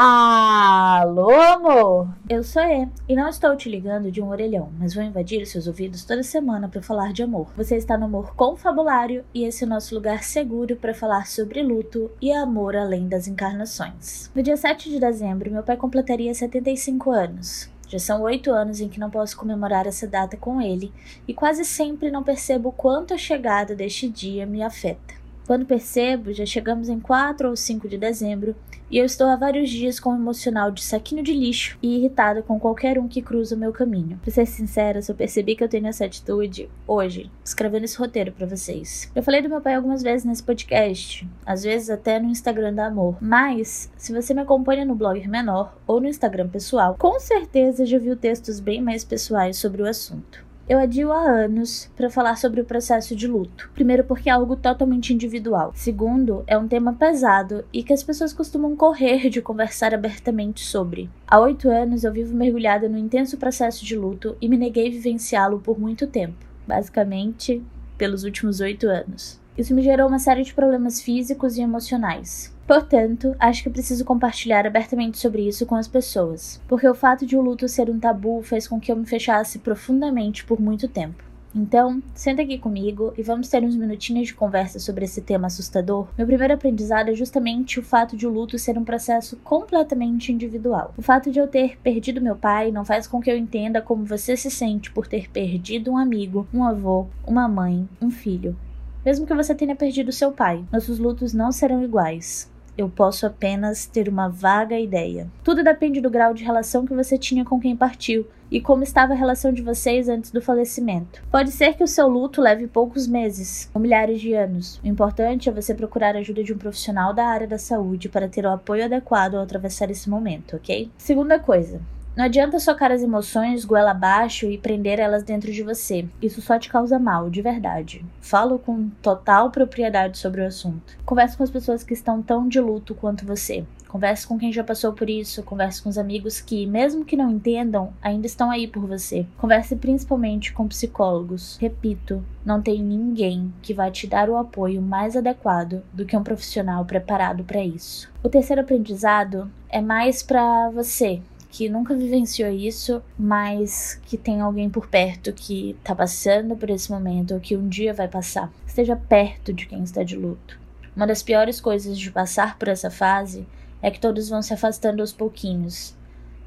Alô, amor! Eu sou E e não estou te ligando de um orelhão, mas vou invadir seus ouvidos toda semana para falar de amor. Você está no Amor Confabulário e esse é o nosso lugar seguro para falar sobre luto e amor além das encarnações. No dia 7 de dezembro, meu pai completaria 75 anos. Já são oito anos em que não posso comemorar essa data com ele e quase sempre não percebo o quanto a chegada deste dia me afeta. Quando percebo, já chegamos em 4 ou 5 de dezembro e eu estou há vários dias com o emocional de saquinho de lixo e irritada com qualquer um que cruza o meu caminho. Pra ser sincera, só percebi que eu tenho essa atitude hoje, escrevendo esse roteiro para vocês. Eu falei do meu pai algumas vezes nesse podcast, às vezes até no Instagram da Amor, mas se você me acompanha no blog menor ou no Instagram pessoal, com certeza já viu textos bem mais pessoais sobre o assunto. Eu adio há anos para falar sobre o processo de luto. Primeiro, porque é algo totalmente individual. Segundo, é um tema pesado e que as pessoas costumam correr de conversar abertamente sobre. Há oito anos eu vivo mergulhada no intenso processo de luto e me neguei vivenciá-lo por muito tempo basicamente pelos últimos oito anos. Isso me gerou uma série de problemas físicos e emocionais. Portanto, acho que preciso compartilhar abertamente sobre isso com as pessoas, porque o fato de o luto ser um tabu fez com que eu me fechasse profundamente por muito tempo. Então, senta aqui comigo e vamos ter uns minutinhos de conversa sobre esse tema assustador. Meu primeiro aprendizado é justamente o fato de o luto ser um processo completamente individual. O fato de eu ter perdido meu pai não faz com que eu entenda como você se sente por ter perdido um amigo, um avô, uma mãe, um filho. Mesmo que você tenha perdido seu pai, nossos lutos não serão iguais eu posso apenas ter uma vaga ideia. Tudo depende do grau de relação que você tinha com quem partiu e como estava a relação de vocês antes do falecimento. Pode ser que o seu luto leve poucos meses ou milhares de anos. O importante é você procurar a ajuda de um profissional da área da saúde para ter o apoio adequado ao atravessar esse momento, ok? Segunda coisa, não adianta socar as emoções goela abaixo e prender elas dentro de você. Isso só te causa mal, de verdade. Falo com total propriedade sobre o assunto. Converse com as pessoas que estão tão de luto quanto você. Converse com quem já passou por isso, converse com os amigos que, mesmo que não entendam, ainda estão aí por você. Converse principalmente com psicólogos. Repito, não tem ninguém que vai te dar o apoio mais adequado do que um profissional preparado para isso. O terceiro aprendizado é mais para você, que nunca vivenciou isso, mas que tem alguém por perto que tá passando por esse momento ou que um dia vai passar. Esteja perto de quem está de luto. Uma das piores coisas de passar por essa fase é que todos vão se afastando aos pouquinhos.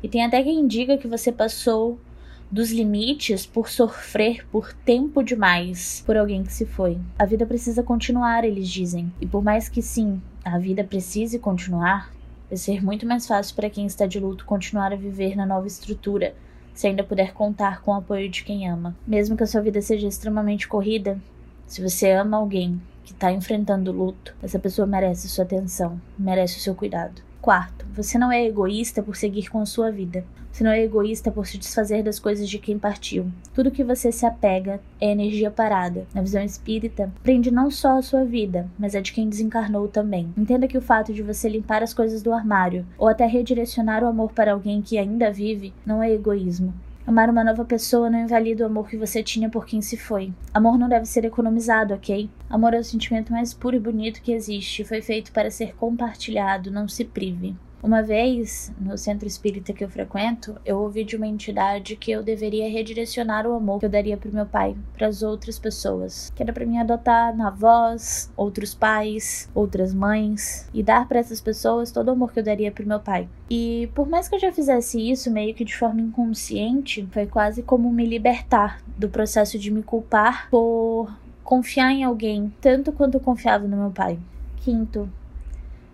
E tem até quem diga que você passou dos limites por sofrer por tempo demais por alguém que se foi. A vida precisa continuar, eles dizem. E por mais que sim, a vida precise continuar, Vai ser muito mais fácil para quem está de luto continuar a viver na nova estrutura, se ainda puder contar com o apoio de quem ama. Mesmo que a sua vida seja extremamente corrida, se você ama alguém que está enfrentando luto, essa pessoa merece sua atenção, merece o seu cuidado. Quarto, você não é egoísta por seguir com sua vida. Você não é egoísta por se desfazer das coisas de quem partiu. Tudo que você se apega é energia parada. Na visão espírita, prende não só a sua vida, mas a de quem desencarnou também. Entenda que o fato de você limpar as coisas do armário ou até redirecionar o amor para alguém que ainda vive não é egoísmo. Amar uma nova pessoa não invalida o amor que você tinha por quem se foi. Amor não deve ser economizado, ok? Amor é o sentimento mais puro e bonito que existe. Foi feito para ser compartilhado, não se prive. Uma vez, no centro espírita que eu frequento, eu ouvi de uma entidade que eu deveria redirecionar o amor que eu daria pro meu pai para as outras pessoas. Que era para mim adotar avós, outros pais, outras mães e dar para essas pessoas todo o amor que eu daria pro meu pai. E por mais que eu já fizesse isso meio que de forma inconsciente, foi quase como me libertar do processo de me culpar por confiar em alguém tanto quanto eu confiava no meu pai. Quinto,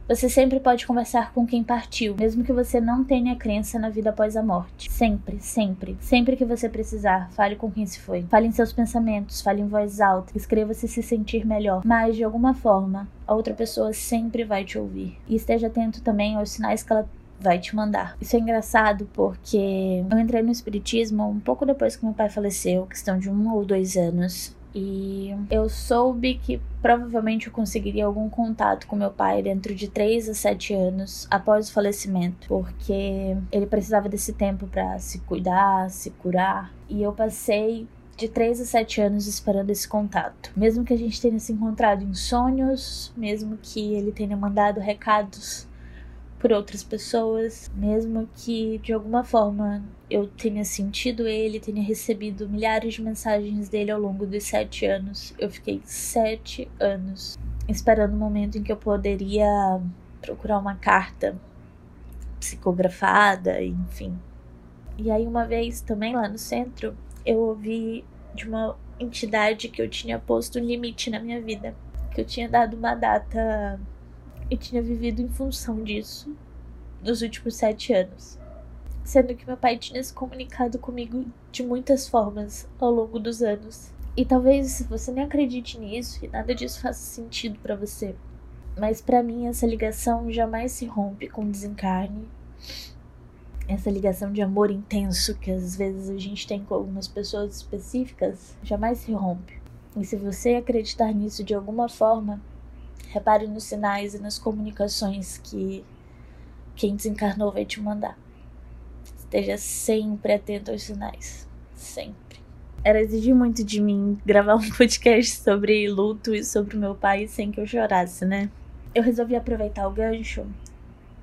você sempre pode conversar com quem partiu, mesmo que você não tenha crença na vida após a morte. Sempre, sempre. Sempre que você precisar, fale com quem se foi. Fale em seus pensamentos, fale em voz alta, escreva se se sentir melhor. Mas, de alguma forma, a outra pessoa sempre vai te ouvir. E esteja atento também aos sinais que ela vai te mandar. Isso é engraçado porque eu entrei no espiritismo um pouco depois que meu pai faleceu, questão de um ou dois anos. E eu soube que provavelmente eu conseguiria algum contato com meu pai dentro de 3 a 7 anos após o falecimento, porque ele precisava desse tempo para se cuidar, se curar. E eu passei de 3 a 7 anos esperando esse contato. Mesmo que a gente tenha se encontrado em sonhos, mesmo que ele tenha mandado recados por outras pessoas, mesmo que de alguma forma eu tenha sentido ele, tenha recebido milhares de mensagens dele ao longo dos sete anos. Eu fiquei sete anos esperando o momento em que eu poderia procurar uma carta psicografada, enfim. E aí, uma vez também lá no centro, eu ouvi de uma entidade que eu tinha posto um limite na minha vida, que eu tinha dado uma data e tinha vivido em função disso nos últimos sete anos. Sendo que meu pai tinha se comunicado comigo de muitas formas ao longo dos anos. E talvez você nem acredite nisso e nada disso faça sentido para você. Mas para mim essa ligação jamais se rompe com desencarne. Essa ligação de amor intenso que às vezes a gente tem com algumas pessoas específicas jamais se rompe. E se você acreditar nisso de alguma forma, repare nos sinais e nas comunicações que quem desencarnou vai te mandar. Esteja sempre atento aos sinais. Sempre. Era exigir muito de mim gravar um podcast sobre luto e sobre o meu pai sem que eu chorasse, né? Eu resolvi aproveitar o gancho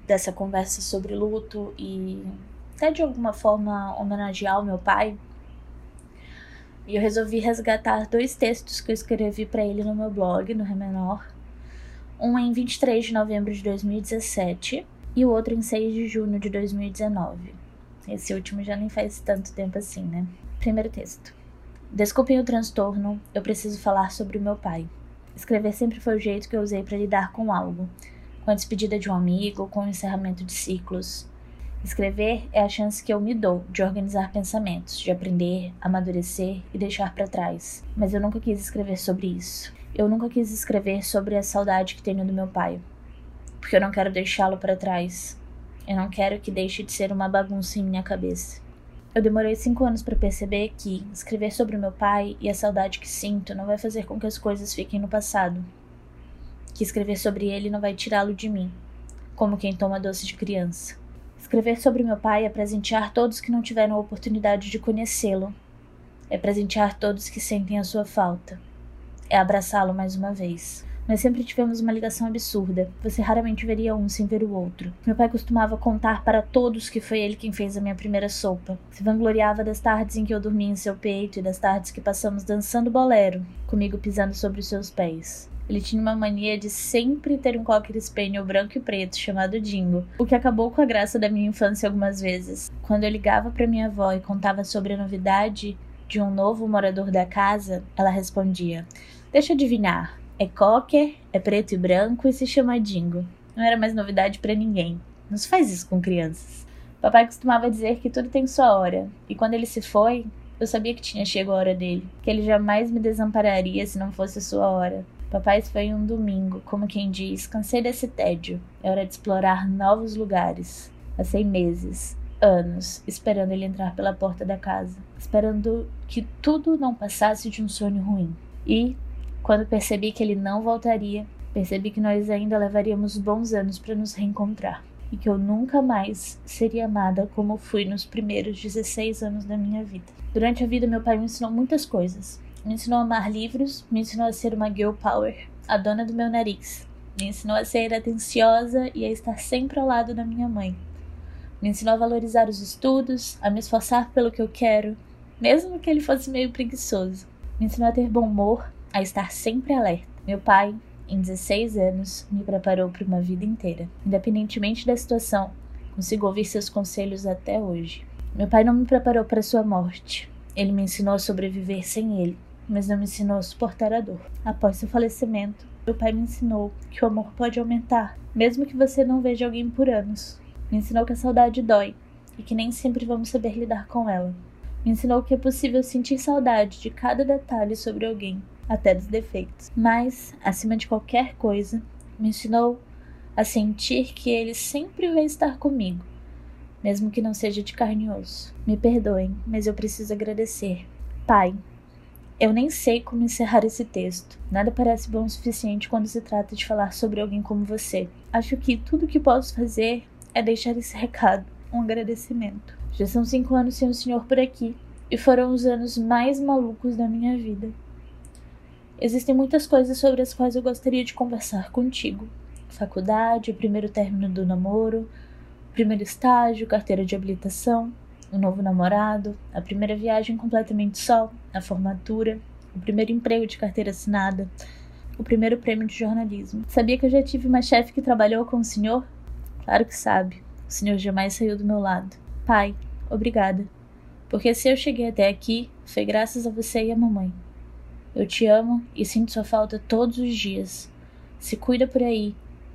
dessa conversa sobre luto e até de alguma forma homenagear o meu pai. E eu resolvi resgatar dois textos que eu escrevi para ele no meu blog, no Remenor. Um em 23 de novembro de 2017 e o outro em 6 de junho de 2019. Esse último já nem faz tanto tempo assim, né? Primeiro texto. Desculpem o transtorno, eu preciso falar sobre o meu pai. Escrever sempre foi o jeito que eu usei para lidar com algo, com a despedida de um amigo, com o encerramento de ciclos. Escrever é a chance que eu me dou de organizar pensamentos, de aprender, amadurecer e deixar para trás. Mas eu nunca quis escrever sobre isso. Eu nunca quis escrever sobre a saudade que tenho do meu pai, porque eu não quero deixá-lo para trás. Eu não quero que deixe de ser uma bagunça em minha cabeça. Eu demorei cinco anos para perceber que escrever sobre o meu pai e a saudade que sinto não vai fazer com que as coisas fiquem no passado. Que escrever sobre ele não vai tirá-lo de mim, como quem toma doce de criança. Escrever sobre meu pai é presentear todos que não tiveram a oportunidade de conhecê-lo. É presentear todos que sentem a sua falta. É abraçá-lo mais uma vez. Nós sempre tivemos uma ligação absurda. Você raramente veria um sem ver o outro. Meu pai costumava contar para todos que foi ele quem fez a minha primeira sopa. Se vangloriava das tardes em que eu dormia em seu peito e das tardes que passamos dançando bolero, comigo pisando sobre os seus pés. Ele tinha uma mania de sempre ter um cocker spaniel branco e preto chamado Dingo, o que acabou com a graça da minha infância algumas vezes. Quando eu ligava para minha avó e contava sobre a novidade de um novo morador da casa, ela respondia: Deixa eu adivinhar, é cocker, é preto e branco e se chama Dingo. Não era mais novidade para ninguém. Não se faz isso com crianças. Papai costumava dizer que tudo tem sua hora, e quando ele se foi, eu sabia que tinha chegado a hora dele, que ele jamais me desampararia se não fosse sua hora. Papai se foi um domingo, como quem diz, cansei desse tédio. É hora de explorar novos lugares. Passei meses, anos, esperando ele entrar pela porta da casa, esperando que tudo não passasse de um sonho ruim. E, quando percebi que ele não voltaria, percebi que nós ainda levaríamos bons anos para nos reencontrar e que eu nunca mais seria amada como fui nos primeiros 16 anos da minha vida. Durante a vida, meu pai me ensinou muitas coisas. Me ensinou a amar livros, me ensinou a ser uma girl power, a dona do meu nariz. Me ensinou a ser atenciosa e a estar sempre ao lado da minha mãe. Me ensinou a valorizar os estudos, a me esforçar pelo que eu quero, mesmo que ele fosse meio preguiçoso. Me ensinou a ter bom humor, a estar sempre alerta. Meu pai, em 16 anos, me preparou para uma vida inteira. Independentemente da situação, consigo ouvir seus conselhos até hoje. Meu pai não me preparou para sua morte. Ele me ensinou a sobreviver sem ele, mas não me ensinou a suportar a dor. Após seu falecimento, meu pai me ensinou que o amor pode aumentar, mesmo que você não veja alguém por anos. Me ensinou que a saudade dói e que nem sempre vamos saber lidar com ela. Me ensinou que é possível sentir saudade de cada detalhe sobre alguém até dos defeitos. Mas, acima de qualquer coisa, me ensinou a sentir que ele sempre vai estar comigo, mesmo que não seja de carne e osso. Me perdoem, mas eu preciso agradecer. Pai, eu nem sei como encerrar esse texto. Nada parece bom o suficiente quando se trata de falar sobre alguém como você. Acho que tudo o que posso fazer é deixar esse recado, um agradecimento. Já são cinco anos sem o senhor por aqui, e foram os anos mais malucos da minha vida. Existem muitas coisas sobre as quais eu gostaria de conversar contigo, faculdade, o primeiro término do namoro, o primeiro estágio, carteira de habilitação, o novo namorado, a primeira viagem completamente só, a formatura, o primeiro emprego de carteira assinada, o primeiro prêmio de jornalismo. Sabia que eu já tive uma chefe que trabalhou com o senhor? Claro que sabe. O senhor jamais saiu do meu lado. Pai, obrigada. Porque se eu cheguei até aqui, foi graças a você e a mamãe. Eu te amo e sinto sua falta todos os dias. Se cuida por aí,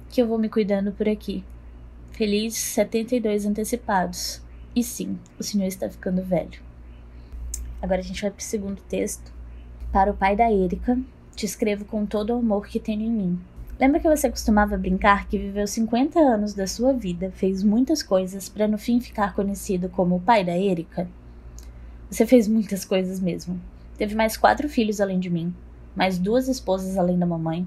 que eu vou me cuidando por aqui. Feliz 72 antecipados. E sim, o senhor está ficando velho. Agora a gente vai para o segundo texto. Para o pai da Erika, te escrevo com todo o amor que tenho em mim. Lembra que você costumava brincar que viveu 50 anos da sua vida, fez muitas coisas para no fim ficar conhecido como o pai da Erika? Você fez muitas coisas mesmo. Teve mais quatro filhos além de mim, mais duas esposas além da mamãe,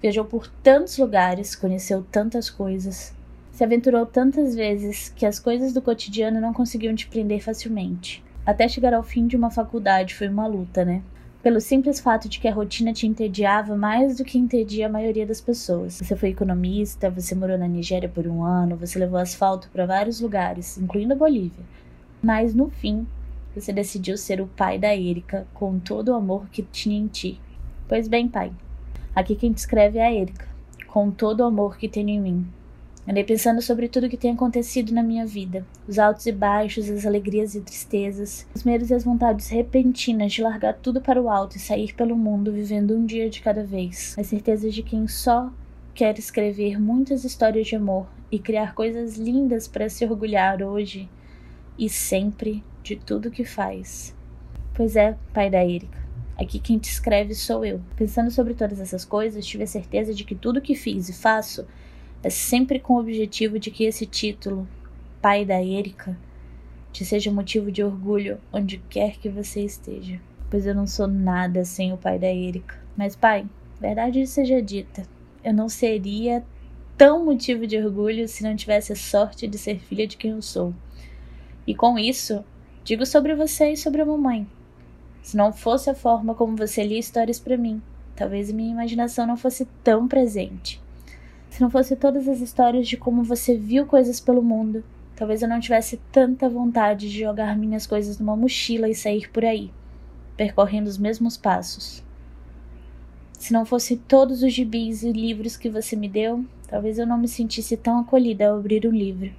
viajou por tantos lugares, conheceu tantas coisas, se aventurou tantas vezes que as coisas do cotidiano não conseguiam te prender facilmente. Até chegar ao fim de uma faculdade foi uma luta, né? Pelo simples fato de que a rotina te entediava mais do que entedia a maioria das pessoas. Você foi economista, você morou na Nigéria por um ano, você levou asfalto para vários lugares, incluindo a Bolívia. Mas no fim, você decidiu ser o pai da Erika com todo o amor que tinha em ti. Pois bem, pai, aqui quem te escreve é a Erika, com todo o amor que tenho em mim. Andei pensando sobre tudo que tem acontecido na minha vida, os altos e baixos, as alegrias e tristezas, os medos e as vontades repentinas de largar tudo para o alto e sair pelo mundo vivendo um dia de cada vez, as certezas de quem só quer escrever muitas histórias de amor e criar coisas lindas para se orgulhar hoje e sempre de tudo que faz. Pois é, pai da Erika. Aqui quem te escreve sou eu. Pensando sobre todas essas coisas, tive a certeza de que tudo que fiz e faço é sempre com o objetivo de que esse título, Pai da Erika, te seja motivo de orgulho onde quer que você esteja. Pois eu não sou nada sem o pai da Erika. Mas, pai, verdade seja dita, eu não seria tão motivo de orgulho se não tivesse a sorte de ser filha de quem eu sou. E com isso, digo sobre você e sobre a mamãe. Se não fosse a forma como você lia histórias para mim, talvez minha imaginação não fosse tão presente. Se não fosse todas as histórias de como você viu coisas pelo mundo, talvez eu não tivesse tanta vontade de jogar minhas coisas numa mochila e sair por aí, percorrendo os mesmos passos. Se não fosse todos os gibis e livros que você me deu, talvez eu não me sentisse tão acolhida ao abrir um livro.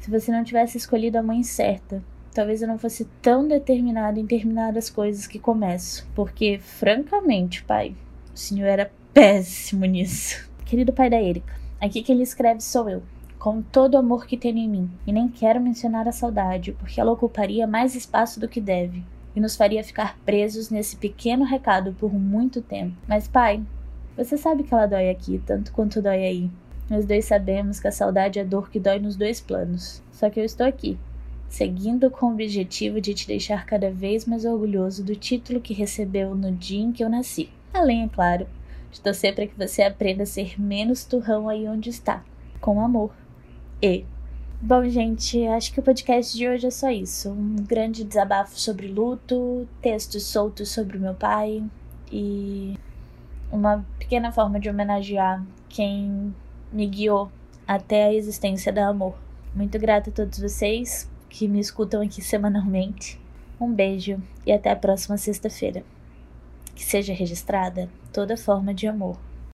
Se você não tivesse escolhido a mãe certa, talvez eu não fosse tão determinada em terminar as coisas que começo. Porque, francamente, pai, o senhor era péssimo nisso. Querido pai da Erika, aqui que ele escreve sou eu, com todo o amor que tenho em mim, e nem quero mencionar a saudade, porque ela ocuparia mais espaço do que deve, e nos faria ficar presos nesse pequeno recado por muito tempo. Mas, pai, você sabe que ela dói aqui, tanto quanto dói aí. Nós dois sabemos que a saudade é dor que dói nos dois planos. Só que eu estou aqui, seguindo com o objetivo de te deixar cada vez mais orgulhoso do título que recebeu no dia em que eu nasci. Além, é claro, de torcer para que você aprenda a ser menos turrão aí onde está, com amor. E. Bom, gente, acho que o podcast de hoje é só isso. Um grande desabafo sobre luto, textos soltos sobre o meu pai e uma pequena forma de homenagear quem me guiou até a existência da amor. Muito grata a todos vocês que me escutam aqui semanalmente. Um beijo e até a próxima sexta-feira que seja registrada toda forma de amor.